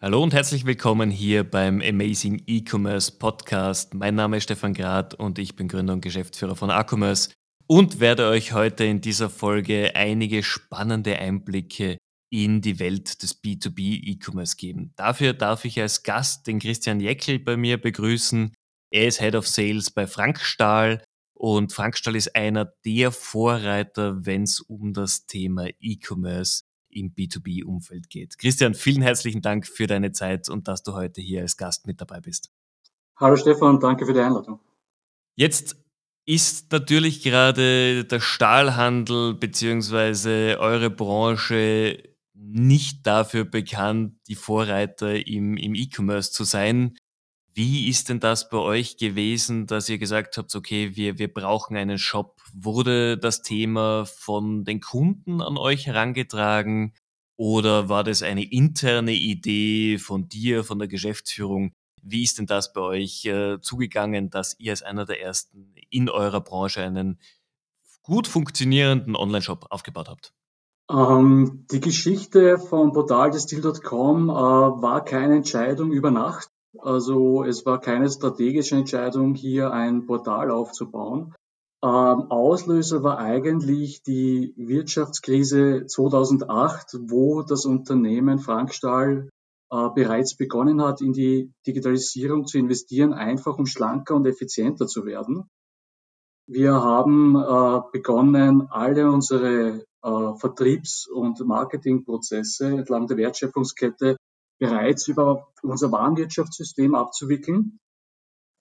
Hallo und herzlich willkommen hier beim Amazing E-Commerce Podcast. Mein Name ist Stefan Grad und ich bin Gründer und Geschäftsführer von Acommerce und werde euch heute in dieser Folge einige spannende Einblicke in die Welt des B2B E-Commerce geben. Dafür darf ich als Gast den Christian Jeckel bei mir begrüßen. Er ist Head of Sales bei Frank Stahl und Frank Stahl ist einer der Vorreiter, wenn es um das Thema E-Commerce im B2B-Umfeld geht. Christian, vielen herzlichen Dank für deine Zeit und dass du heute hier als Gast mit dabei bist. Hallo Stefan, danke für die Einladung. Jetzt ist natürlich gerade der Stahlhandel beziehungsweise eure Branche nicht dafür bekannt, die Vorreiter im, im E-Commerce zu sein. Wie ist denn das bei euch gewesen, dass ihr gesagt habt, okay, wir, wir brauchen einen Shop? Wurde das Thema von den Kunden an euch herangetragen oder war das eine interne Idee von dir, von der Geschäftsführung? Wie ist denn das bei euch äh, zugegangen, dass ihr als einer der ersten in eurer Branche einen gut funktionierenden Online-Shop aufgebaut habt? Ähm, die Geschichte vom Portal Destil.com äh, war keine Entscheidung über Nacht. Also es war keine strategische Entscheidung, hier ein Portal aufzubauen. Ähm, Auslöser war eigentlich die Wirtschaftskrise 2008, wo das Unternehmen Frankstahl äh, bereits begonnen hat, in die Digitalisierung zu investieren, einfach um schlanker und effizienter zu werden. Wir haben äh, begonnen, alle unsere äh, Vertriebs- und Marketingprozesse entlang der Wertschöpfungskette bereits über unser Warenwirtschaftssystem abzuwickeln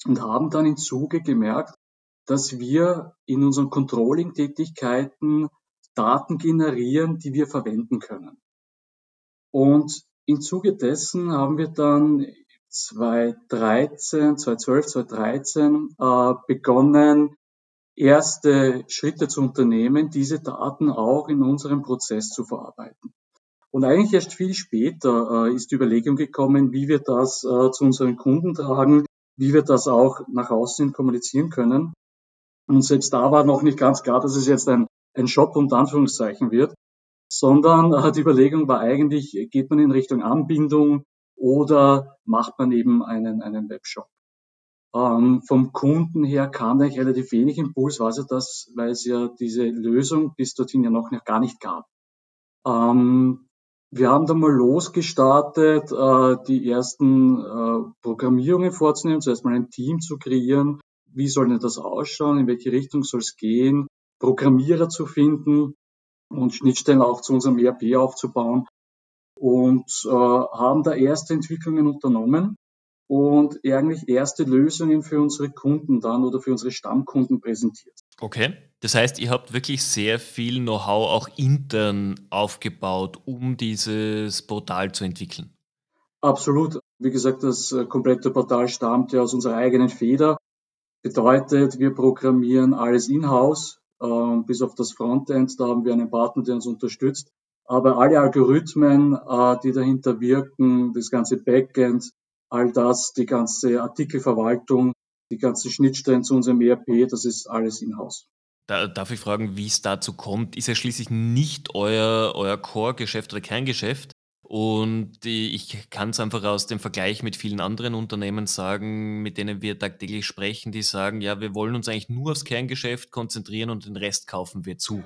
und haben dann im Zuge gemerkt, dass wir in unseren Controlling-Tätigkeiten Daten generieren, die wir verwenden können. Und im Zuge dessen haben wir dann 2013, 2012, 2013 äh, begonnen, erste Schritte zu unternehmen, diese Daten auch in unserem Prozess zu verarbeiten. Und eigentlich erst viel später äh, ist die Überlegung gekommen, wie wir das äh, zu unseren Kunden tragen, wie wir das auch nach außen kommunizieren können. Und selbst da war noch nicht ganz klar, dass es jetzt ein, ein Shop unter Anführungszeichen wird, sondern äh, die Überlegung war eigentlich, geht man in Richtung Anbindung oder macht man eben einen, einen Webshop. Ähm, vom Kunden her kam eigentlich relativ wenig Impuls, war es das, weil es ja diese Lösung bis dorthin ja noch gar nicht gab. Ähm, wir haben da mal losgestartet, äh, die ersten äh, Programmierungen vorzunehmen, zuerst mal ein Team zu kreieren. Wie soll denn das ausschauen? In welche Richtung soll es gehen? Programmierer zu finden und Schnittstellen auch zu unserem ERP aufzubauen. Und äh, haben da erste Entwicklungen unternommen und eigentlich erste Lösungen für unsere Kunden dann oder für unsere Stammkunden präsentiert. Okay. Das heißt, ihr habt wirklich sehr viel Know-how auch intern aufgebaut, um dieses Portal zu entwickeln. Absolut. Wie gesagt, das äh, komplette Portal stammt ja aus unserer eigenen Feder. Bedeutet, wir programmieren alles in-house, äh, bis auf das Frontend. Da haben wir einen Partner, der uns unterstützt. Aber alle Algorithmen, äh, die dahinter wirken, das ganze Backend, all das, die ganze Artikelverwaltung, die ganzen Schnittstellen zu unserem ERP, das ist alles in-house. Da, darf ich fragen, wie es dazu kommt? Ist ja schließlich nicht euer, euer Core-Geschäft oder Kerngeschäft. Und ich kann es einfach aus dem Vergleich mit vielen anderen Unternehmen sagen, mit denen wir tagtäglich sprechen, die sagen, ja, wir wollen uns eigentlich nur aufs Kerngeschäft konzentrieren und den Rest kaufen wir zu.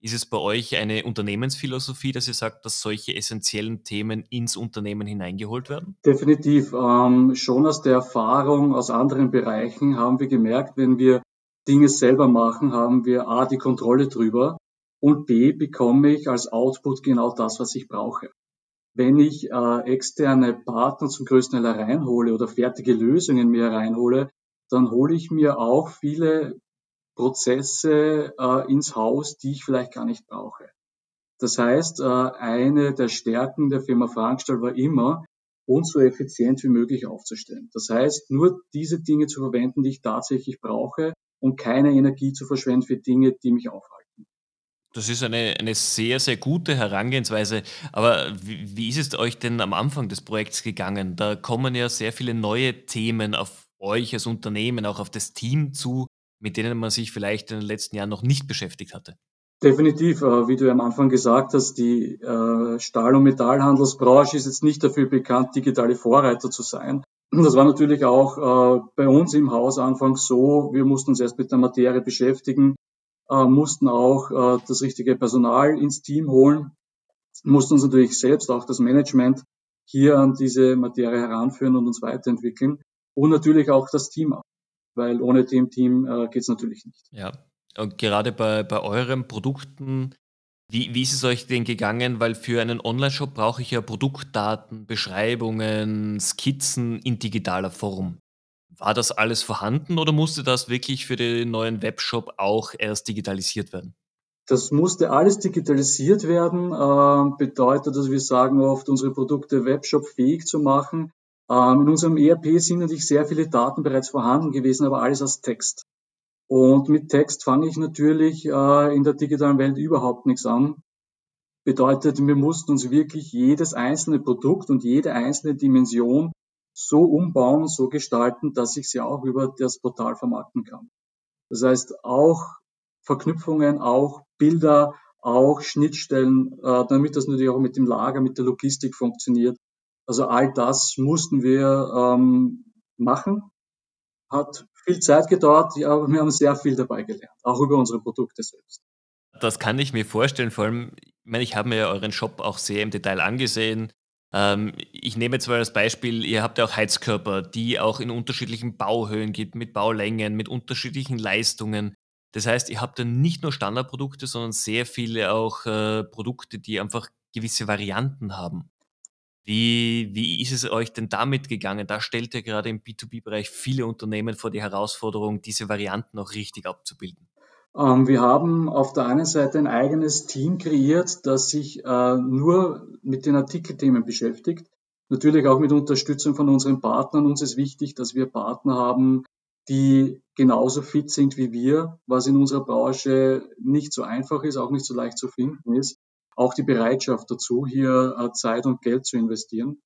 Ist es bei euch eine Unternehmensphilosophie, dass ihr sagt, dass solche essentiellen Themen ins Unternehmen hineingeholt werden? Definitiv. Ähm, schon aus der Erfahrung aus anderen Bereichen haben wir gemerkt, wenn wir Dinge selber machen, haben wir A, die Kontrolle drüber und B, bekomme ich als Output genau das, was ich brauche. Wenn ich äh, externe Partner zum größten Teil reinhole oder fertige Lösungen mir reinhole, dann hole ich mir auch viele Prozesse äh, ins Haus, die ich vielleicht gar nicht brauche. Das heißt, äh, eine der Stärken der Firma Frankstall war immer, uns so effizient wie möglich aufzustellen. Das heißt, nur diese Dinge zu verwenden, die ich tatsächlich brauche und keine Energie zu verschwenden für Dinge, die mich aufhalten. Das ist eine, eine sehr, sehr gute Herangehensweise. Aber wie, wie ist es euch denn am Anfang des Projekts gegangen? Da kommen ja sehr viele neue Themen auf euch als Unternehmen, auch auf das Team zu, mit denen man sich vielleicht in den letzten Jahren noch nicht beschäftigt hatte. Definitiv, äh, wie du am Anfang gesagt hast, die äh, Stahl- und Metallhandelsbranche ist jetzt nicht dafür bekannt, digitale Vorreiter zu sein. Das war natürlich auch äh, bei uns im Haus anfangs so. Wir mussten uns erst mit der Materie beschäftigen, mussten auch das richtige Personal ins Team holen, mussten uns natürlich selbst auch das Management hier an diese Materie heranführen und uns weiterentwickeln und natürlich auch das Team, weil ohne dem Team geht es natürlich nicht. Ja, und gerade bei, bei euren Produkten, wie, wie ist es euch denn gegangen? Weil für einen Online-Shop brauche ich ja Produktdaten, Beschreibungen, Skizzen in digitaler Form. War das alles vorhanden oder musste das wirklich für den neuen Webshop auch erst digitalisiert werden? Das musste alles digitalisiert werden, äh, bedeutet, dass wir sagen oft, unsere Produkte Webshop fähig zu machen. Ähm, in unserem ERP sind natürlich sehr viele Daten bereits vorhanden gewesen, aber alles als Text. Und mit Text fange ich natürlich äh, in der digitalen Welt überhaupt nichts an. Bedeutet, wir mussten uns wirklich jedes einzelne Produkt und jede einzelne Dimension so umbauen so gestalten, dass ich sie auch über das Portal vermarkten kann. Das heißt, auch Verknüpfungen, auch Bilder, auch Schnittstellen, äh, damit das natürlich auch mit dem Lager, mit der Logistik funktioniert. Also all das mussten wir ähm, machen, hat viel Zeit gedauert, aber wir haben sehr viel dabei gelernt, auch über unsere Produkte selbst. Das kann ich mir vorstellen, vor allem, ich meine, ich habe mir euren Shop auch sehr im Detail angesehen. Ähm, ich nehme jetzt mal als Beispiel, ihr habt ja auch Heizkörper, die auch in unterschiedlichen Bauhöhen gibt, mit Baulängen, mit unterschiedlichen Leistungen. Das heißt, ihr habt dann nicht nur Standardprodukte, sondern sehr viele auch äh, Produkte, die einfach gewisse Varianten haben. Wie, wie ist es euch denn damit gegangen? Da stellt ihr gerade im B2B-Bereich viele Unternehmen vor die Herausforderung, diese Varianten auch richtig abzubilden. Ähm, wir haben auf der einen Seite ein eigenes Team kreiert, das sich äh, nur mit den Artikelthemen beschäftigt. Natürlich auch mit Unterstützung von unseren Partnern. Uns ist wichtig, dass wir Partner haben, die genauso fit sind wie wir, was in unserer Branche nicht so einfach ist, auch nicht so leicht zu finden ist auch die Bereitschaft dazu, hier äh, Zeit und Geld zu investieren.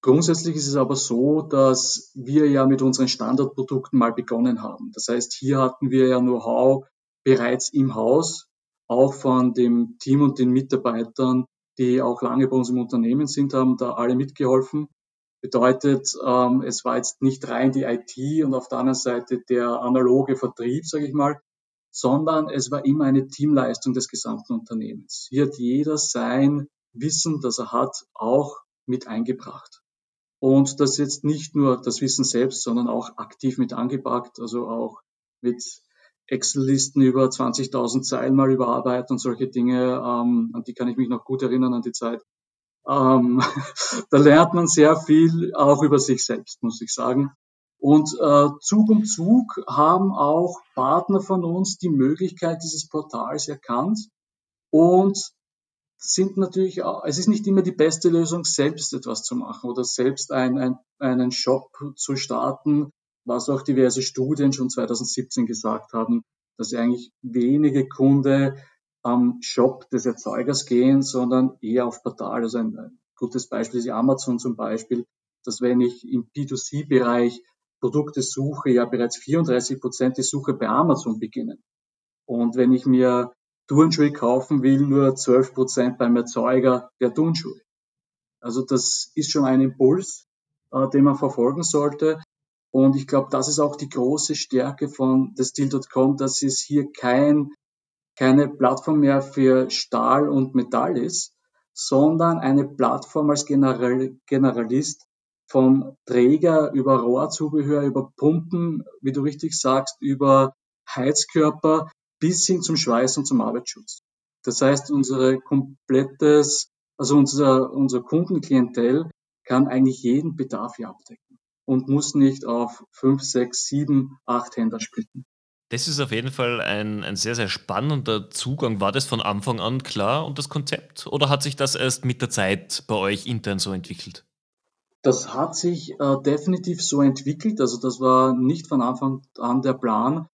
Grundsätzlich ist es aber so, dass wir ja mit unseren Standardprodukten mal begonnen haben. Das heißt, hier hatten wir ja Know-how bereits im Haus, auch von dem Team und den Mitarbeitern, die auch lange bei uns im Unternehmen sind, haben da alle mitgeholfen. Bedeutet, ähm, es war jetzt nicht rein die IT und auf der anderen Seite der analoge Vertrieb, sage ich mal, sondern es war immer eine Teamleistung des gesamten Unternehmens. Hier hat jeder sein Wissen, das er hat, auch mit eingebracht. Und das jetzt nicht nur das Wissen selbst, sondern auch aktiv mit angepackt, also auch mit Excel-Listen über 20.000 Zeilen mal überarbeiten und solche Dinge, ähm, an die kann ich mich noch gut erinnern an die Zeit. Ähm, da lernt man sehr viel auch über sich selbst, muss ich sagen. Und äh, Zug um Zug haben auch Partner von uns die Möglichkeit dieses Portals erkannt und sind natürlich, auch, es ist nicht immer die beste Lösung, selbst etwas zu machen oder selbst ein, ein, einen Shop zu starten, was auch diverse Studien schon 2017 gesagt haben, dass eigentlich wenige Kunde am Shop des Erzeugers gehen, sondern eher auf Portal. Also ein, ein gutes Beispiel ist Amazon zum Beispiel, dass wenn ich im B2C-Bereich Produktesuche ja bereits 34 Prozent die Suche bei Amazon beginnen. Und wenn ich mir Turnschuhe kaufen will, nur 12 Prozent beim Erzeuger der Turnschuhe. Also das ist schon ein Impuls, äh, den man verfolgen sollte. Und ich glaube, das ist auch die große Stärke von Destil.com, dass es hier kein, keine Plattform mehr für Stahl und Metall ist, sondern eine Plattform als General, Generalist vom Träger über Rohrzubehör, über Pumpen, wie du richtig sagst, über Heizkörper bis hin zum Schweiß und zum Arbeitsschutz. Das heißt, unsere komplettes, also unser, unser Kundenklientel kann eigentlich jeden Bedarf hier abdecken und muss nicht auf fünf, sechs, sieben, acht Händler splitten. Das ist auf jeden Fall ein, ein sehr, sehr spannender Zugang. War das von Anfang an klar und das Konzept? Oder hat sich das erst mit der Zeit bei euch intern so entwickelt? Das hat sich äh, definitiv so entwickelt. Also das war nicht von Anfang an der Plan,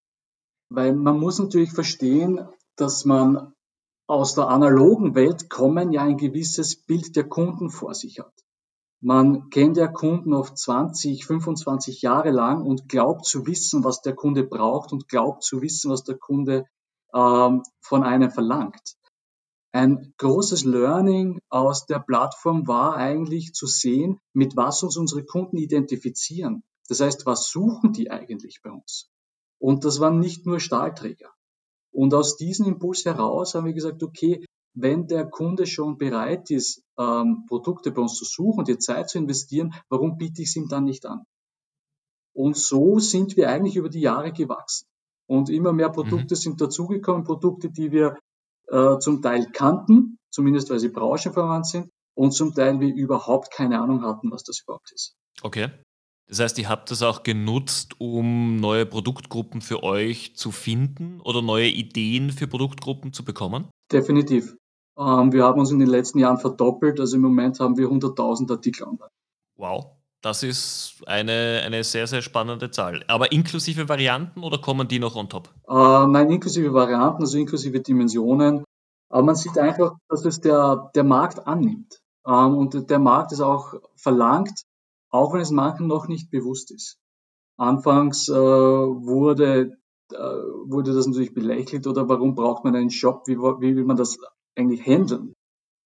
weil man muss natürlich verstehen, dass man aus der analogen Welt kommen ja ein gewisses Bild der Kunden vor sich hat. Man kennt ja Kunden oft 20, 25 Jahre lang und glaubt zu wissen, was der Kunde braucht und glaubt zu wissen, was der Kunde ähm, von einem verlangt. Ein großes Learning aus der Plattform war eigentlich zu sehen, mit was uns unsere Kunden identifizieren. Das heißt, was suchen die eigentlich bei uns? Und das waren nicht nur Stahlträger. Und aus diesem Impuls heraus haben wir gesagt, okay, wenn der Kunde schon bereit ist, ähm, Produkte bei uns zu suchen, die Zeit zu investieren, warum biete ich es ihm dann nicht an? Und so sind wir eigentlich über die Jahre gewachsen. Und immer mehr Produkte mhm. sind dazugekommen, Produkte, die wir äh, zum Teil kannten, zumindest weil sie branchenverwandt sind, und zum Teil wir überhaupt keine Ahnung hatten, was das überhaupt ist. Okay. Das heißt, ihr habt das auch genutzt, um neue Produktgruppen für euch zu finden oder neue Ideen für Produktgruppen zu bekommen? Definitiv. Ähm, wir haben uns in den letzten Jahren verdoppelt. Also im Moment haben wir 100.000 Artikel online. Wow. Das ist eine, eine sehr, sehr spannende Zahl. Aber inklusive Varianten oder kommen die noch on top? Äh, nein, inklusive Varianten, also inklusive Dimensionen. Aber man sieht einfach, dass es der, der Markt annimmt. Ähm, und der Markt ist auch verlangt, auch wenn es manchen noch nicht bewusst ist. Anfangs äh, wurde, äh, wurde das natürlich belächelt oder warum braucht man einen Shop, wie, wie will man das eigentlich handeln?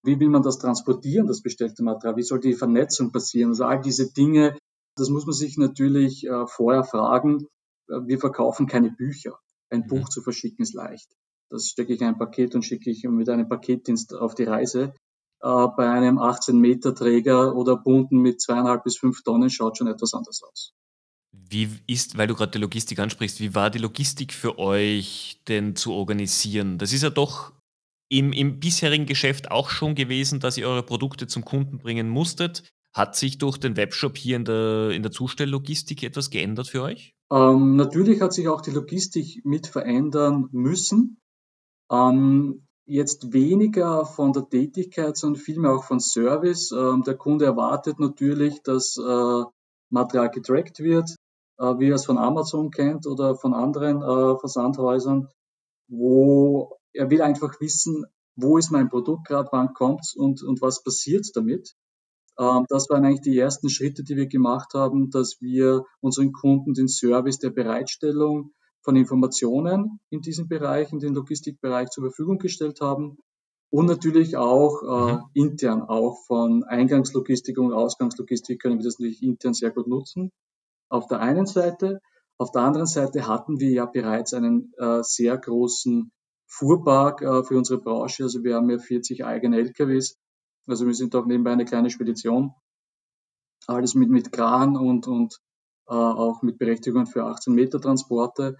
Wie will man das transportieren, das bestellte Material? Wie soll die Vernetzung passieren? Also all diese Dinge, das muss man sich natürlich äh, vorher fragen. Äh, wir verkaufen keine Bücher. Ein mhm. Buch zu verschicken ist leicht. Das stecke ich in ein Paket und schicke ich mit einem Paketdienst auf die Reise äh, bei einem 18 Meter Träger oder bunten mit zweieinhalb bis fünf Tonnen schaut schon etwas anders aus. Wie ist, weil du gerade die Logistik ansprichst, wie war die Logistik für euch denn zu organisieren? Das ist ja doch im, im bisherigen Geschäft auch schon gewesen, dass ihr eure Produkte zum Kunden bringen musstet. Hat sich durch den Webshop hier in der, in der Zustelllogistik etwas geändert für euch? Ähm, natürlich hat sich auch die Logistik mit verändern müssen. Ähm, jetzt weniger von der Tätigkeit, sondern vielmehr auch von Service. Ähm, der Kunde erwartet natürlich, dass äh, Material getrackt wird, äh, wie er es von Amazon kennt oder von anderen äh, Versandhäusern, wo er will einfach wissen, wo ist mein Produkt gerade, wann kommt's und, und was passiert damit. Ähm, das waren eigentlich die ersten Schritte, die wir gemacht haben, dass wir unseren Kunden den Service der Bereitstellung von Informationen in diesem Bereich, in den Logistikbereich zur Verfügung gestellt haben und natürlich auch äh, mhm. intern, auch von Eingangslogistik und Ausgangslogistik können wir das natürlich intern sehr gut nutzen. Auf der einen Seite. Auf der anderen Seite hatten wir ja bereits einen äh, sehr großen Fuhrpark äh, für unsere Branche. Also wir haben ja 40 eigene LKWs. Also wir sind auch nebenbei eine kleine Spedition. Alles mit, mit Kran und, und äh, auch mit Berechtigung für 18 Meter Transporte.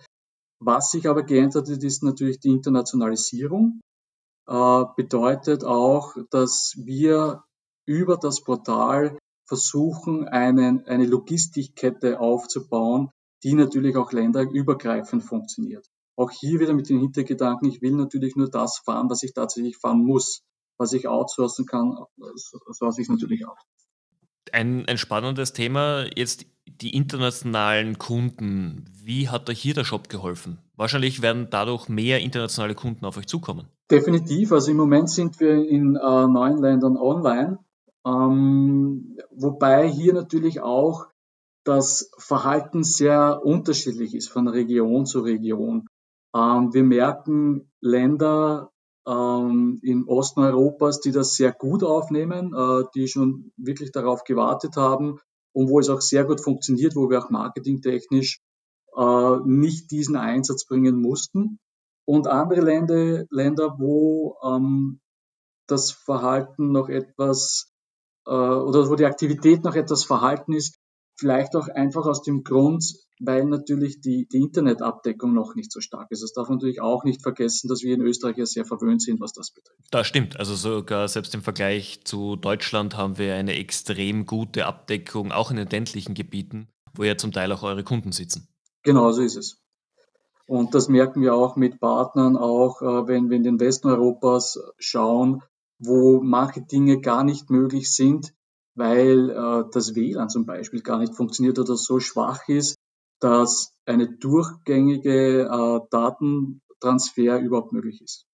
Was sich aber geändert hat, ist natürlich die Internationalisierung. Äh, bedeutet auch, dass wir über das Portal versuchen, einen, eine Logistikkette aufzubauen, die natürlich auch länderübergreifend funktioniert. Auch hier wieder mit dem Hintergedanken, ich will natürlich nur das fahren, was ich tatsächlich fahren muss. Was ich outsourcen kann, source ich natürlich auch. Ein, ein spannendes Thema, jetzt die internationalen Kunden. Wie hat euch hier der Shop geholfen? Wahrscheinlich werden dadurch mehr internationale Kunden auf euch zukommen. Definitiv. Also im Moment sind wir in äh, neun Ländern online. Ähm, wobei hier natürlich auch das Verhalten sehr unterschiedlich ist von Region zu Region. Ähm, wir merken Länder ähm, im Osten Europas, die das sehr gut aufnehmen, äh, die schon wirklich darauf gewartet haben und wo es auch sehr gut funktioniert, wo wir auch marketingtechnisch äh, nicht diesen Einsatz bringen mussten. Und andere Länder, Länder wo ähm, das Verhalten noch etwas äh, oder wo die Aktivität noch etwas verhalten ist, vielleicht auch einfach aus dem Grund, weil natürlich die, die Internetabdeckung noch nicht so stark ist. Das darf man natürlich auch nicht vergessen, dass wir in Österreich ja sehr verwöhnt sind, was das betrifft. Das stimmt. Also sogar selbst im Vergleich zu Deutschland haben wir eine extrem gute Abdeckung, auch in den ländlichen Gebieten, wo ja zum Teil auch eure Kunden sitzen. Genau so ist es. Und das merken wir auch mit Partnern, auch äh, wenn wir in den Westen Europas schauen, wo manche Dinge gar nicht möglich sind, weil äh, das WLAN zum Beispiel gar nicht funktioniert oder so schwach ist, dass eine durchgängige äh, Datentransfer überhaupt möglich ist.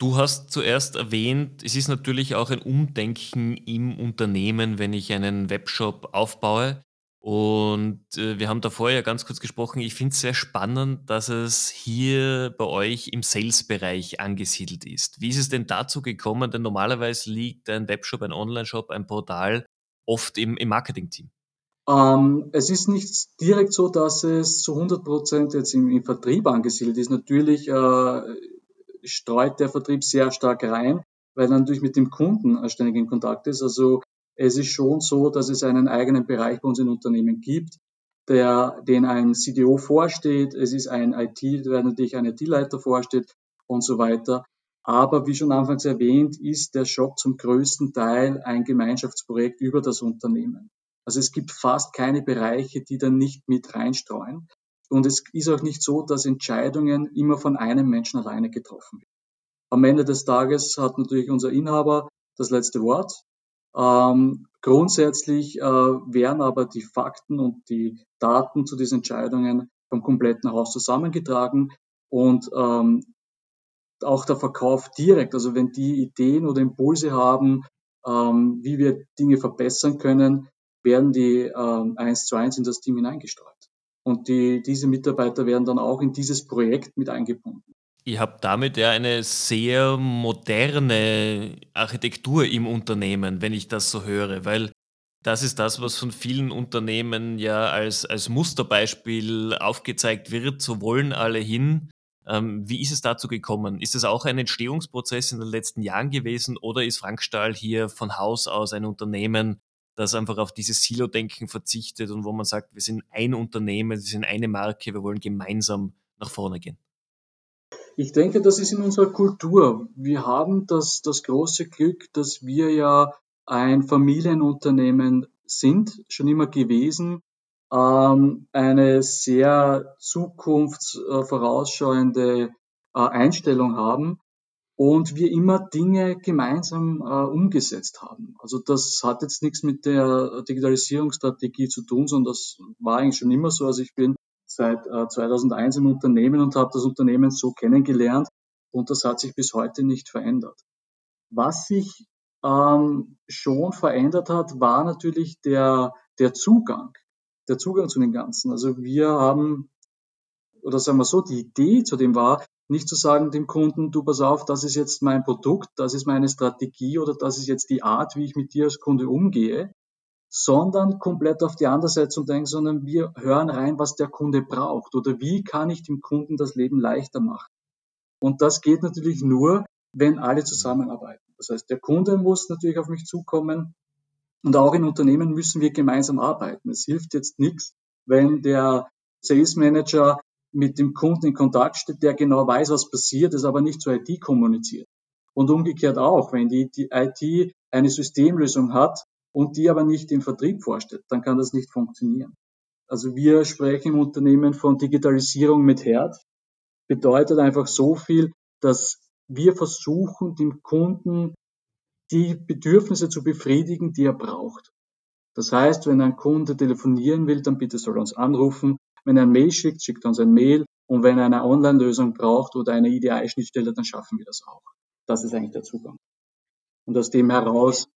Du hast zuerst erwähnt, es ist natürlich auch ein Umdenken im Unternehmen, wenn ich einen Webshop aufbaue. Und äh, wir haben davor ja ganz kurz gesprochen. Ich finde es sehr spannend, dass es hier bei euch im Sales-Bereich angesiedelt ist. Wie ist es denn dazu gekommen? Denn normalerweise liegt ein Webshop, ein Online-Shop, ein Portal oft im, im Marketing-Team. Ähm, es ist nicht direkt so, dass es zu 100 Prozent jetzt im, im, Vertrieb angesiedelt ist. Natürlich äh, streut der Vertrieb sehr stark rein, weil er natürlich mit dem Kunden ständig in Kontakt ist. Also es ist schon so, dass es einen eigenen Bereich bei uns in Unternehmen gibt, der, den ein CDO vorsteht. Es ist ein IT, der natürlich ein IT-Leiter vorsteht und so weiter. Aber wie schon anfangs erwähnt, ist der Shop zum größten Teil ein Gemeinschaftsprojekt über das Unternehmen. Also es gibt fast keine Bereiche, die da nicht mit reinstreuen. Und es ist auch nicht so, dass Entscheidungen immer von einem Menschen alleine getroffen werden. Am Ende des Tages hat natürlich unser Inhaber das letzte Wort. Ähm, grundsätzlich äh, werden aber die Fakten und die Daten zu diesen Entscheidungen vom kompletten Haus zusammengetragen und ähm, auch der Verkauf direkt, also wenn die Ideen oder Impulse haben, ähm, wie wir Dinge verbessern können, werden die ähm, eins zu eins in das Team hineingestreut. Und die, diese Mitarbeiter werden dann auch in dieses Projekt mit eingebunden. Ihr habt damit ja eine sehr moderne Architektur im Unternehmen, wenn ich das so höre, weil das ist das, was von vielen Unternehmen ja als, als Musterbeispiel aufgezeigt wird. So wollen alle hin. Ähm, wie ist es dazu gekommen? Ist es auch ein Entstehungsprozess in den letzten Jahren gewesen oder ist Frank Stahl hier von Haus aus ein Unternehmen, das einfach auf dieses Silo-Denken verzichtet und wo man sagt, wir sind ein Unternehmen, wir sind eine Marke, wir wollen gemeinsam nach vorne gehen? Ich denke, das ist in unserer Kultur. Wir haben das, das große Glück, dass wir ja ein Familienunternehmen sind, schon immer gewesen, ähm, eine sehr zukunftsvorausschauende äh, Einstellung haben und wir immer Dinge gemeinsam äh, umgesetzt haben. Also das hat jetzt nichts mit der Digitalisierungsstrategie zu tun, sondern das war eigentlich schon immer so. Also ich bin seit äh, 2001 im Unternehmen und habe das Unternehmen so kennengelernt und das hat sich bis heute nicht verändert. Was sich ähm, schon verändert hat, war natürlich der, der Zugang, der Zugang zu den Ganzen. Also wir haben, oder sagen wir so, die Idee zu dem war, nicht zu sagen dem Kunden, du pass auf, das ist jetzt mein Produkt, das ist meine Strategie oder das ist jetzt die Art, wie ich mit dir als Kunde umgehe, sondern komplett auf die andere Seite zu denken, sondern wir hören rein, was der Kunde braucht oder wie kann ich dem Kunden das Leben leichter machen. Und das geht natürlich nur, wenn alle zusammenarbeiten. Das heißt, der Kunde muss natürlich auf mich zukommen und auch in Unternehmen müssen wir gemeinsam arbeiten. Es hilft jetzt nichts, wenn der Sales Manager mit dem Kunden in Kontakt steht, der genau weiß, was passiert, es aber nicht zur IT kommuniziert. Und umgekehrt auch, wenn die, die IT eine Systemlösung hat und die aber nicht im Vertrieb vorstellt, dann kann das nicht funktionieren. Also wir sprechen im Unternehmen von Digitalisierung mit Herz. Bedeutet einfach so viel, dass wir versuchen, dem Kunden die Bedürfnisse zu befriedigen, die er braucht. Das heißt, wenn ein Kunde telefonieren will, dann bitte soll er uns anrufen. Wenn er ein Mail schickt, schickt er uns ein Mail. Und wenn er eine Online-Lösung braucht oder eine IDI-Schnittstelle, dann schaffen wir das auch. Das ist eigentlich der Zugang. Und aus dem heraus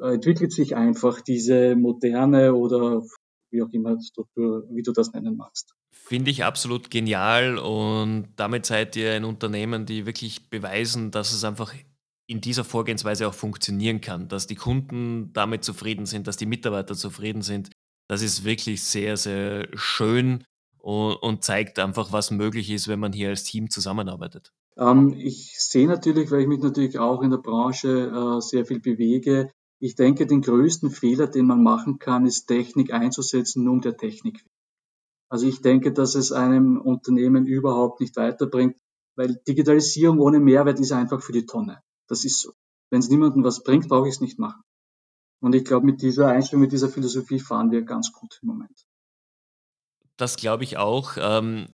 entwickelt sich einfach diese moderne oder wie auch immer Struktur, wie du das nennen magst. Finde ich absolut genial und damit seid ihr ein Unternehmen, die wirklich beweisen, dass es einfach in dieser Vorgehensweise auch funktionieren kann, dass die Kunden damit zufrieden sind, dass die Mitarbeiter zufrieden sind das ist wirklich sehr, sehr schön und, und zeigt einfach, was möglich ist, wenn man hier als Team zusammenarbeitet. Ähm, ich sehe natürlich, weil ich mich natürlich auch in der Branche äh, sehr viel bewege, ich denke, den größten Fehler, den man machen kann, ist Technik einzusetzen, nur um der Technik. Also ich denke, dass es einem Unternehmen überhaupt nicht weiterbringt, weil Digitalisierung ohne Mehrwert ist einfach für die Tonne. Das ist so. Wenn es niemandem was bringt, brauche ich es nicht machen. Und ich glaube, mit dieser Einstellung, mit dieser Philosophie fahren wir ganz gut im Moment. Das glaube ich auch. Ähm,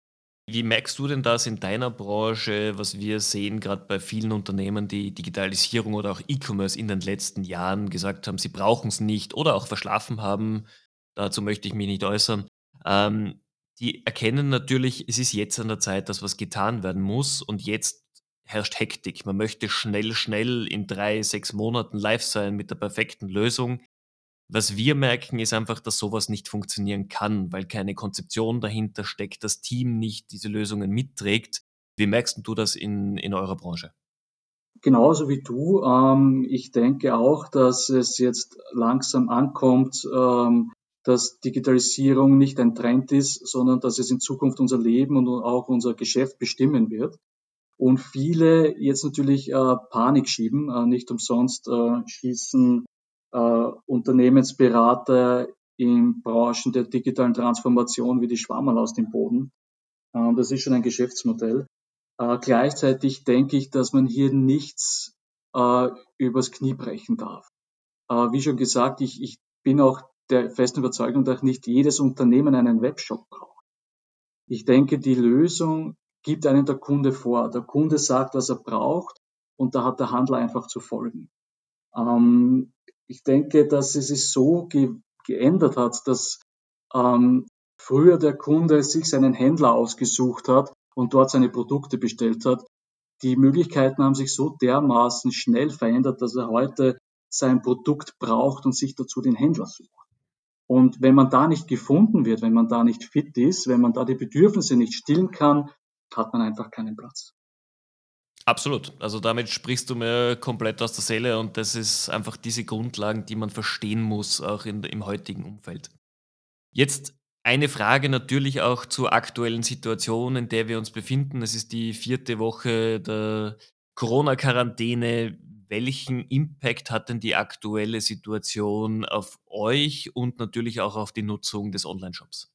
wie merkst du denn das in deiner Branche, was wir sehen, gerade bei vielen Unternehmen, die Digitalisierung oder auch E-Commerce in den letzten Jahren gesagt haben, sie brauchen es nicht oder auch verschlafen haben? Dazu möchte ich mich nicht äußern. Ähm, die erkennen natürlich, es ist jetzt an der Zeit, dass was getan werden muss und jetzt herrscht Hektik. Man möchte schnell, schnell in drei, sechs Monaten live sein mit der perfekten Lösung. Was wir merken, ist einfach, dass sowas nicht funktionieren kann, weil keine Konzeption dahinter steckt, das Team nicht diese Lösungen mitträgt. Wie merkst du das in, in eurer Branche? Genauso wie du. Ähm, ich denke auch, dass es jetzt langsam ankommt, ähm, dass Digitalisierung nicht ein Trend ist, sondern dass es in Zukunft unser Leben und auch unser Geschäft bestimmen wird. Und viele jetzt natürlich äh, Panik schieben. Äh, nicht umsonst äh, schießen äh, Unternehmensberater in Branchen der digitalen Transformation wie die Schwammerl aus dem Boden. Äh, das ist schon ein Geschäftsmodell. Äh, gleichzeitig denke ich, dass man hier nichts äh, übers Knie brechen darf. Äh, wie schon gesagt, ich, ich bin auch der festen Überzeugung, dass nicht jedes Unternehmen einen Webshop braucht. Ich denke, die Lösung gibt einen der Kunde vor. Der Kunde sagt, was er braucht und da hat der Handel einfach zu folgen. Ähm, ich denke, dass es sich so ge geändert hat, dass ähm, früher der Kunde sich seinen Händler ausgesucht hat und dort seine Produkte bestellt hat. Die Möglichkeiten haben sich so dermaßen schnell verändert, dass er heute sein Produkt braucht und sich dazu den Händler sucht. Und wenn man da nicht gefunden wird, wenn man da nicht fit ist, wenn man da die Bedürfnisse nicht stillen kann, hat man einfach keinen Platz. Absolut. Also damit sprichst du mir komplett aus der Seele und das ist einfach diese Grundlagen, die man verstehen muss, auch in, im heutigen Umfeld. Jetzt eine Frage natürlich auch zur aktuellen Situation, in der wir uns befinden. Es ist die vierte Woche der Corona-Quarantäne. Welchen Impact hat denn die aktuelle Situation auf euch und natürlich auch auf die Nutzung des Online-Shops?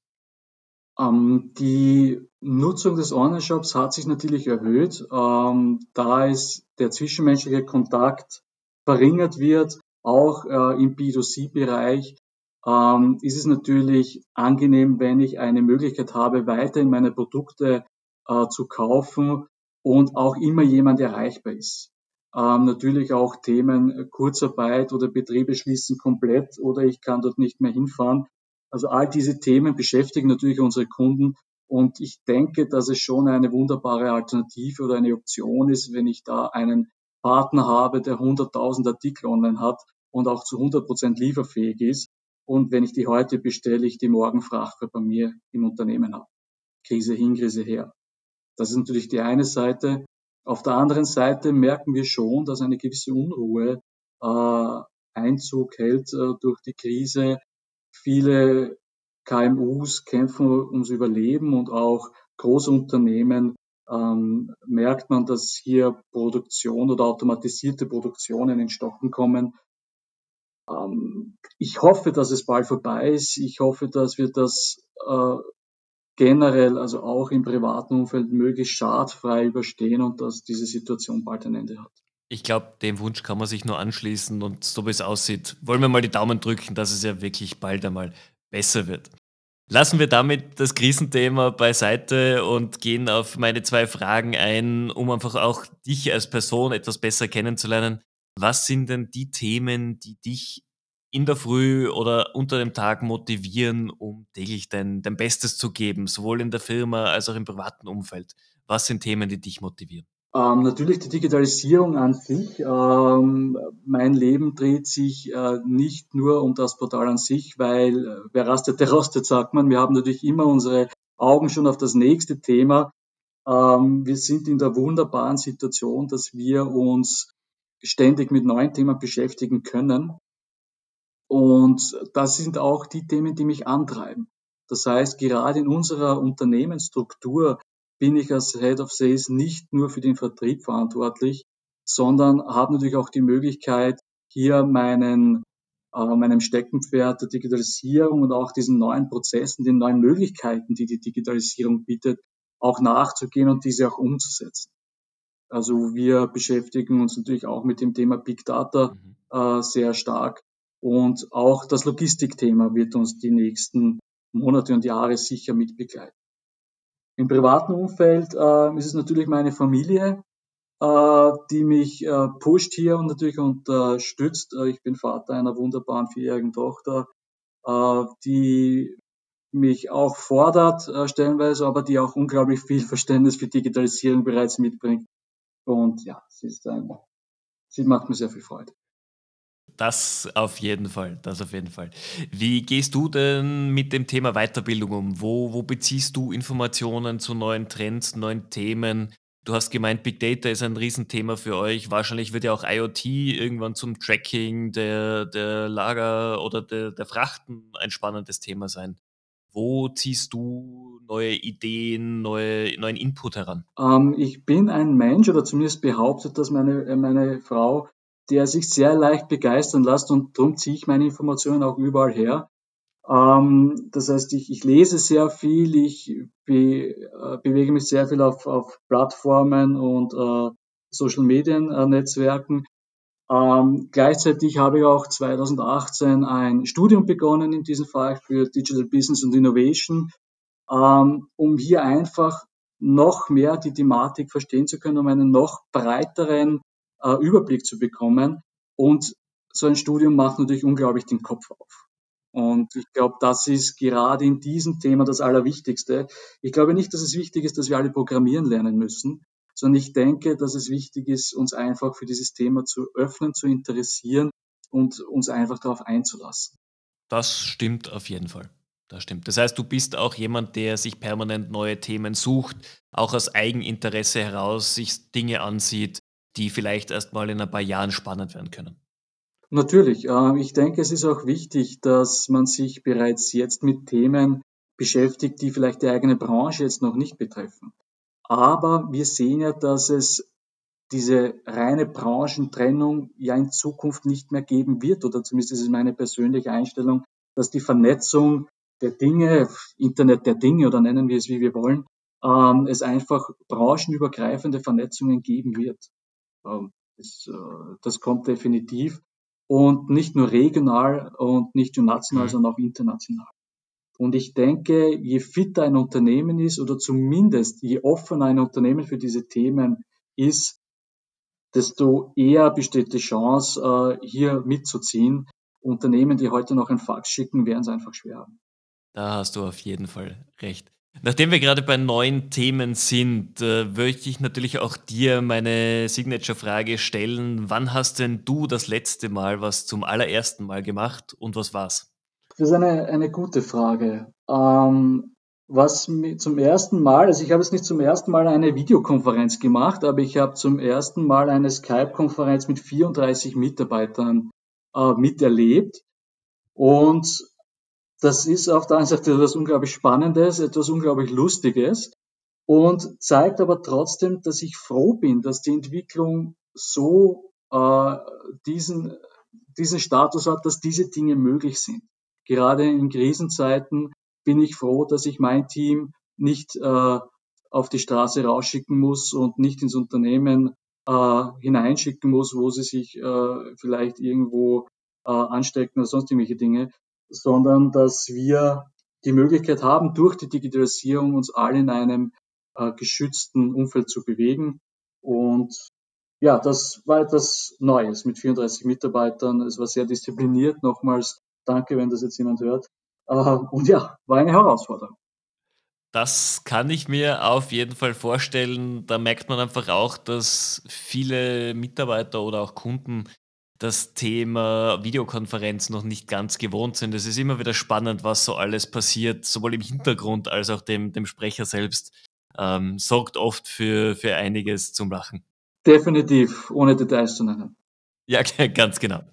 Ähm, die Nutzung des Online-Shops hat sich natürlich erhöht, ähm, da es der zwischenmenschliche Kontakt verringert wird, auch äh, im B2C-Bereich ähm, ist es natürlich angenehm, wenn ich eine Möglichkeit habe, weiterhin meine Produkte äh, zu kaufen und auch immer jemand erreichbar ist. Natürlich auch Themen äh, Kurzarbeit oder Betriebe schließen komplett oder ich kann dort nicht mehr hinfahren. Also all diese Themen beschäftigen natürlich unsere Kunden und ich denke, dass es schon eine wunderbare Alternative oder eine Option ist, wenn ich da einen Partner habe, der 100.000 Artikel online hat und auch zu 100 Prozent lieferfähig ist. Und wenn ich die heute bestelle, ich die morgen frachtbar bei mir im Unternehmen habe. Krise hin, Krise her. Das ist natürlich die eine Seite. Auf der anderen Seite merken wir schon, dass eine gewisse Unruhe äh, Einzug hält äh, durch die Krise. Viele KMUs kämpfen ums Überleben und auch Großunternehmen ähm, merkt man, dass hier Produktion oder automatisierte Produktionen in Stocken kommen. Ähm, ich hoffe, dass es bald vorbei ist. Ich hoffe, dass wir das äh, generell, also auch im privaten Umfeld, möglichst schadfrei überstehen und dass diese Situation bald ein Ende hat. Ich glaube, dem Wunsch kann man sich nur anschließen und so wie es aussieht, wollen wir mal die Daumen drücken, dass es ja wirklich bald einmal besser wird. Lassen wir damit das Krisenthema beiseite und gehen auf meine zwei Fragen ein, um einfach auch dich als Person etwas besser kennenzulernen. Was sind denn die Themen, die dich in der Früh oder unter dem Tag motivieren, um täglich dein, dein Bestes zu geben, sowohl in der Firma als auch im privaten Umfeld? Was sind Themen, die dich motivieren? Ähm, natürlich die Digitalisierung an sich. Ähm, mein Leben dreht sich äh, nicht nur um das Portal an sich, weil äh, wer rastet, der rostet, sagt man. Wir haben natürlich immer unsere Augen schon auf das nächste Thema. Ähm, wir sind in der wunderbaren Situation, dass wir uns ständig mit neuen Themen beschäftigen können. Und das sind auch die Themen, die mich antreiben. Das heißt, gerade in unserer Unternehmensstruktur bin ich als Head of Sales nicht nur für den Vertrieb verantwortlich, sondern habe natürlich auch die Möglichkeit, hier meinen, äh, meinem Steckenpferd der Digitalisierung und auch diesen neuen Prozessen, den neuen Möglichkeiten, die die Digitalisierung bietet, auch nachzugehen und diese auch umzusetzen. Also wir beschäftigen uns natürlich auch mit dem Thema Big Data mhm. äh, sehr stark und auch das Logistikthema wird uns die nächsten Monate und Jahre sicher mitbegleiten. Im privaten Umfeld äh, ist es natürlich meine Familie, äh, die mich äh, pusht hier und natürlich unterstützt. Äh, ich bin Vater einer wunderbaren vierjährigen Tochter, äh, die mich auch fordert äh, stellenweise, aber die auch unglaublich viel Verständnis für Digitalisierung bereits mitbringt. Und ja, sie ist ein, sie macht mir sehr viel Freude. Das auf jeden Fall, das auf jeden Fall. Wie gehst du denn mit dem Thema Weiterbildung um? Wo wo beziehst du Informationen zu neuen Trends, neuen Themen? Du hast gemeint, Big Data ist ein Riesenthema für euch. Wahrscheinlich wird ja auch IoT irgendwann zum Tracking der der Lager oder der der Frachten ein spannendes Thema sein. Wo ziehst du neue Ideen, neue neuen Input heran? Ähm, ich bin ein Mensch oder zumindest behauptet das meine meine Frau, der sich sehr leicht begeistern lässt und darum ziehe ich meine Informationen auch überall her. Ähm, das heißt, ich, ich lese sehr viel, ich be, äh, bewege mich sehr viel auf, auf Plattformen und äh, Social Medien äh, Netzwerken. Ähm, gleichzeitig habe ich auch 2018 ein Studium begonnen in diesem Fach für Digital Business und Innovation, ähm, um hier einfach noch mehr die Thematik verstehen zu können, um einen noch breiteren äh, Überblick zu bekommen. Und so ein Studium macht natürlich unglaublich den Kopf auf. Und ich glaube, das ist gerade in diesem Thema das Allerwichtigste. Ich glaube nicht, dass es wichtig ist, dass wir alle programmieren lernen müssen, sondern ich denke, dass es wichtig ist, uns einfach für dieses Thema zu öffnen, zu interessieren und uns einfach darauf einzulassen. Das stimmt auf jeden Fall. Das stimmt. Das heißt, du bist auch jemand, der sich permanent neue Themen sucht, auch aus Eigeninteresse heraus sich Dinge ansieht, die vielleicht erst mal in ein paar Jahren spannend werden können. Natürlich. Äh, ich denke, es ist auch wichtig, dass man sich bereits jetzt mit Themen beschäftigt, die vielleicht die eigene Branche jetzt noch nicht betreffen. Aber wir sehen ja, dass es diese reine Branchentrennung ja in Zukunft nicht mehr geben wird, oder zumindest ist es meine persönliche Einstellung, dass die Vernetzung der Dinge, Internet der Dinge oder nennen wir es wie wir wollen, ähm, es einfach branchenübergreifende Vernetzungen geben wird. Ähm, das, äh, das kommt definitiv und nicht nur regional und nicht nur national, mhm. sondern auch international. Und ich denke, je fitter ein Unternehmen ist oder zumindest je offener ein Unternehmen für diese Themen ist, desto eher besteht die Chance, äh, hier mitzuziehen. Unternehmen, die heute noch ein Fax schicken, werden es einfach schwer haben. Da hast du auf jeden Fall recht. Nachdem wir gerade bei neuen Themen sind, äh, möchte ich natürlich auch dir meine Signature-Frage stellen. Wann hast denn du das letzte Mal was zum allerersten Mal gemacht und was war's? Das ist eine, eine gute Frage. Ähm, was zum ersten Mal, also ich habe jetzt nicht zum ersten Mal eine Videokonferenz gemacht, aber ich habe zum ersten Mal eine Skype-Konferenz mit 34 Mitarbeitern äh, miterlebt. Und das ist auf der einen Seite etwas unglaublich Spannendes, etwas unglaublich Lustiges und zeigt aber trotzdem, dass ich froh bin, dass die Entwicklung so äh, diesen, diesen Status hat, dass diese Dinge möglich sind. Gerade in Krisenzeiten bin ich froh, dass ich mein Team nicht äh, auf die Straße rausschicken muss und nicht ins Unternehmen äh, hineinschicken muss, wo sie sich äh, vielleicht irgendwo äh, anstecken oder sonst irgendwelche Dinge, sondern dass wir die Möglichkeit haben, durch die Digitalisierung uns alle in einem äh, geschützten Umfeld zu bewegen. Und ja, das war etwas Neues mit 34 Mitarbeitern. Es war sehr diszipliniert. Nochmals danke, wenn das jetzt jemand hört. Äh, und ja, war eine Herausforderung. Das kann ich mir auf jeden Fall vorstellen. Da merkt man einfach auch, dass viele Mitarbeiter oder auch Kunden das Thema Videokonferenz noch nicht ganz gewohnt sind. Es ist immer wieder spannend, was so alles passiert, sowohl im Hintergrund als auch dem, dem Sprecher selbst. Ähm, sorgt oft für, für einiges zum Lachen. Definitiv, ohne Details zu nennen. Ja, ganz genau.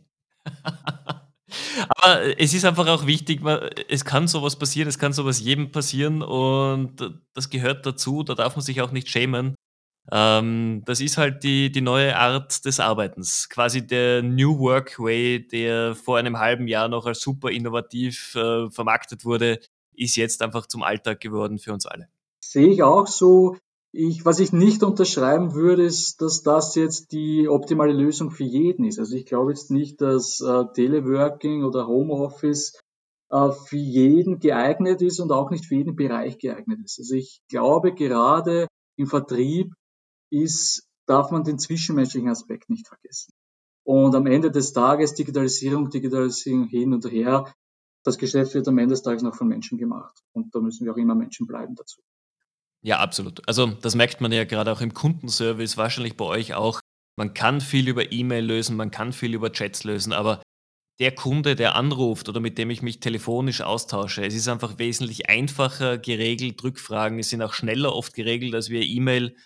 Aber es ist einfach auch wichtig, es kann sowas passieren, es kann sowas jedem passieren und das gehört dazu, da darf man sich auch nicht schämen. Ähm, das ist halt die, die neue Art des Arbeitens. Quasi der New Work Way, der vor einem halben Jahr noch als super innovativ äh, vermarktet wurde, ist jetzt einfach zum Alltag geworden für uns alle. Sehe ich auch so. Ich, was ich nicht unterschreiben würde, ist, dass das jetzt die optimale Lösung für jeden ist. Also ich glaube jetzt nicht, dass äh, Teleworking oder Homeoffice äh, für jeden geeignet ist und auch nicht für jeden Bereich geeignet ist. Also ich glaube gerade im Vertrieb ist, darf man den zwischenmenschlichen Aspekt nicht vergessen. Und am Ende des Tages Digitalisierung, Digitalisierung hin und her. Das Geschäft wird am Ende des Tages noch von Menschen gemacht. Und da müssen wir auch immer Menschen bleiben dazu. Ja, absolut. Also das merkt man ja gerade auch im Kundenservice, wahrscheinlich bei euch auch. Man kann viel über E-Mail lösen, man kann viel über Chats lösen, aber der Kunde, der anruft oder mit dem ich mich telefonisch austausche. Es ist einfach wesentlich einfacher geregelt. Rückfragen sind auch schneller oft geregelt als via E-Mail.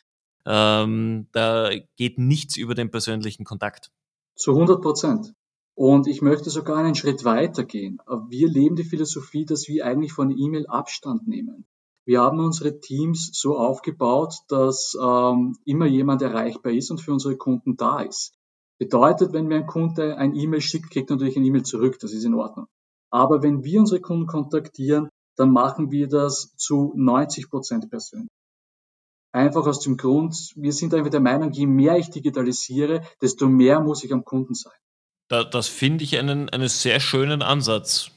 Ähm, da geht nichts über den persönlichen Kontakt. Zu 100 Prozent. Und ich möchte sogar einen Schritt weiter gehen. Wir leben die Philosophie, dass wir eigentlich von E-Mail Abstand nehmen. Wir haben unsere Teams so aufgebaut, dass ähm, immer jemand erreichbar ist und für unsere Kunden da ist. Bedeutet, wenn mir ein Kunde ein E-Mail schickt, kriegt er natürlich ein E-Mail zurück, das ist in Ordnung. Aber wenn wir unsere Kunden kontaktieren, dann machen wir das zu 90 Prozent persönlich. Einfach aus dem Grund, wir sind einfach der Meinung, je mehr ich digitalisiere, desto mehr muss ich am Kunden sein. Da, das finde ich einen, einen sehr schönen Ansatz.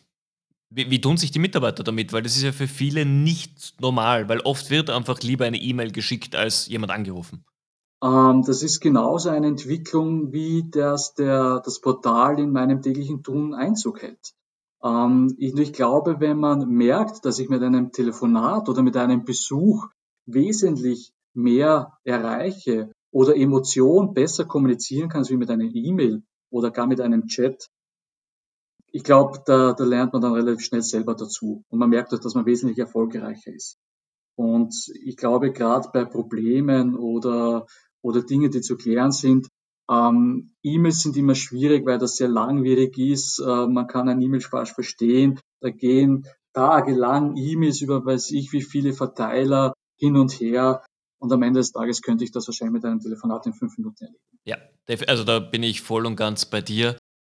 Wie, wie, tun sich die Mitarbeiter damit? Weil das ist ja für viele nicht normal, weil oft wird einfach lieber eine E-Mail geschickt als jemand angerufen. Ähm, das ist genauso eine Entwicklung, wie das, der, das Portal in meinem täglichen Tun Einzug hält. Ähm, ich, ich glaube, wenn man merkt, dass ich mit einem Telefonat oder mit einem Besuch wesentlich mehr erreiche oder Emotion besser kommunizieren kann, als wie mit einer E-Mail oder gar mit einem Chat, ich glaube, da, da lernt man dann relativ schnell selber dazu und man merkt auch, dass man wesentlich erfolgreicher ist. Und ich glaube, gerade bei Problemen oder, oder Dinge, die zu klären sind, ähm, E-Mails sind immer schwierig, weil das sehr langwierig ist. Äh, man kann ein E-Mail falsch verstehen. Da gehen tagelang E-Mails über weiß ich wie viele Verteiler hin und her. Und am Ende des Tages könnte ich das wahrscheinlich mit einem Telefonat in fünf Minuten erledigen. Ja, also da bin ich voll und ganz bei dir.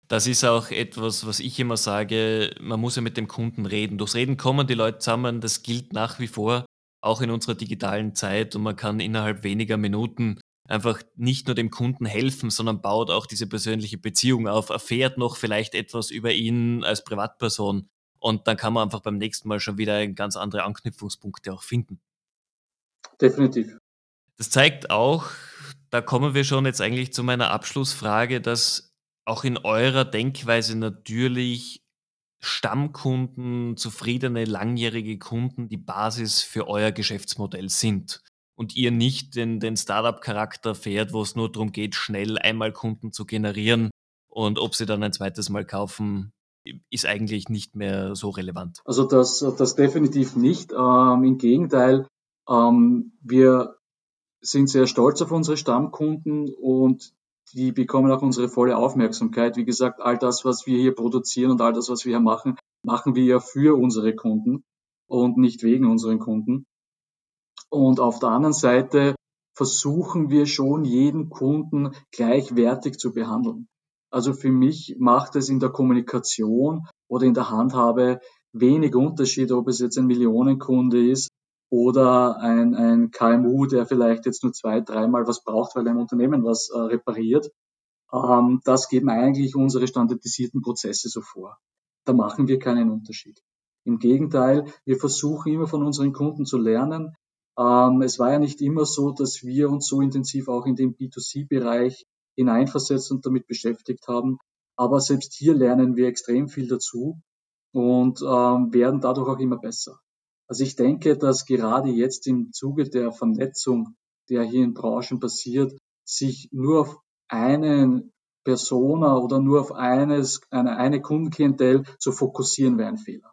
Das ist auch etwas, was ich immer sage, man muss ja mit dem Kunden reden. Durchs Reden kommen die Leute zusammen, das gilt nach wie vor, auch in unserer digitalen Zeit und man kann innerhalb weniger Minuten einfach nicht nur dem Kunden helfen, sondern baut auch diese persönliche Beziehung auf, erfährt noch vielleicht etwas über ihn als Privatperson und dann kann man einfach beim nächsten Mal schon wieder ganz andere Anknüpfungspunkte auch finden. Definitiv. Das zeigt auch, da kommen wir schon jetzt eigentlich zu meiner Abschlussfrage, dass auch in eurer Denkweise natürlich Stammkunden, zufriedene, langjährige Kunden die Basis für euer Geschäftsmodell sind und ihr nicht den, den Startup-Charakter fährt, wo es nur darum geht, schnell einmal Kunden zu generieren und ob sie dann ein zweites Mal kaufen, ist eigentlich nicht mehr so relevant. Also das, das definitiv nicht. Ähm, Im Gegenteil, wir sind sehr stolz auf unsere Stammkunden und die bekommen auch unsere volle Aufmerksamkeit. Wie gesagt, all das, was wir hier produzieren und all das, was wir hier machen, machen wir ja für unsere Kunden und nicht wegen unseren Kunden. Und auf der anderen Seite versuchen wir schon, jeden Kunden gleichwertig zu behandeln. Also für mich macht es in der Kommunikation oder in der Handhabe wenig Unterschied, ob es jetzt ein Millionenkunde ist oder ein, ein KMU, der vielleicht jetzt nur zwei, dreimal was braucht, weil ein Unternehmen was äh, repariert. Ähm, das geben eigentlich unsere standardisierten Prozesse so vor. Da machen wir keinen Unterschied. Im Gegenteil, wir versuchen immer von unseren Kunden zu lernen. Ähm, es war ja nicht immer so, dass wir uns so intensiv auch in den B2C-Bereich hineinversetzt und damit beschäftigt haben. Aber selbst hier lernen wir extrem viel dazu und ähm, werden dadurch auch immer besser. Also ich denke, dass gerade jetzt im Zuge der Vernetzung, der hier in Branchen passiert, sich nur auf einen Persona oder nur auf eines, eine, eine Kundenklientel zu fokussieren, wäre ein Fehler.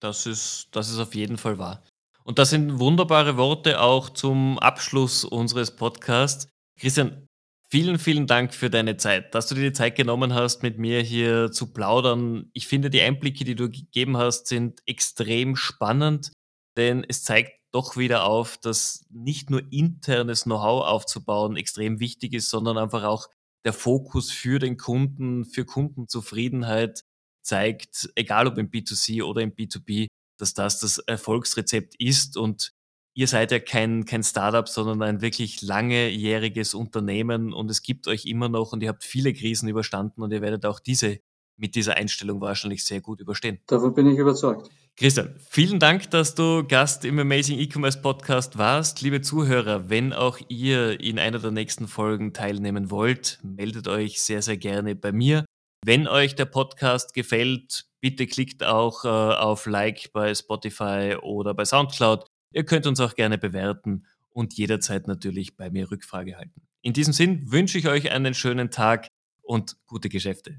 Das ist, das ist auf jeden Fall wahr. Und das sind wunderbare Worte auch zum Abschluss unseres Podcasts. Christian, Vielen, vielen Dank für deine Zeit, dass du dir die Zeit genommen hast, mit mir hier zu plaudern. Ich finde, die Einblicke, die du gegeben hast, sind extrem spannend, denn es zeigt doch wieder auf, dass nicht nur internes Know-how aufzubauen extrem wichtig ist, sondern einfach auch der Fokus für den Kunden, für Kundenzufriedenheit zeigt, egal ob im B2C oder im B2B, dass das das Erfolgsrezept ist und ihr seid ja kein, kein Startup, sondern ein wirklich langejähriges Unternehmen und es gibt euch immer noch und ihr habt viele Krisen überstanden und ihr werdet auch diese mit dieser Einstellung wahrscheinlich sehr gut überstehen. Davon bin ich überzeugt. Christian, vielen Dank, dass du Gast im Amazing E-Commerce Podcast warst. Liebe Zuhörer, wenn auch ihr in einer der nächsten Folgen teilnehmen wollt, meldet euch sehr, sehr gerne bei mir. Wenn euch der Podcast gefällt, bitte klickt auch äh, auf Like bei Spotify oder bei SoundCloud Ihr könnt uns auch gerne bewerten und jederzeit natürlich bei mir Rückfrage halten. In diesem Sinn wünsche ich euch einen schönen Tag und gute Geschäfte.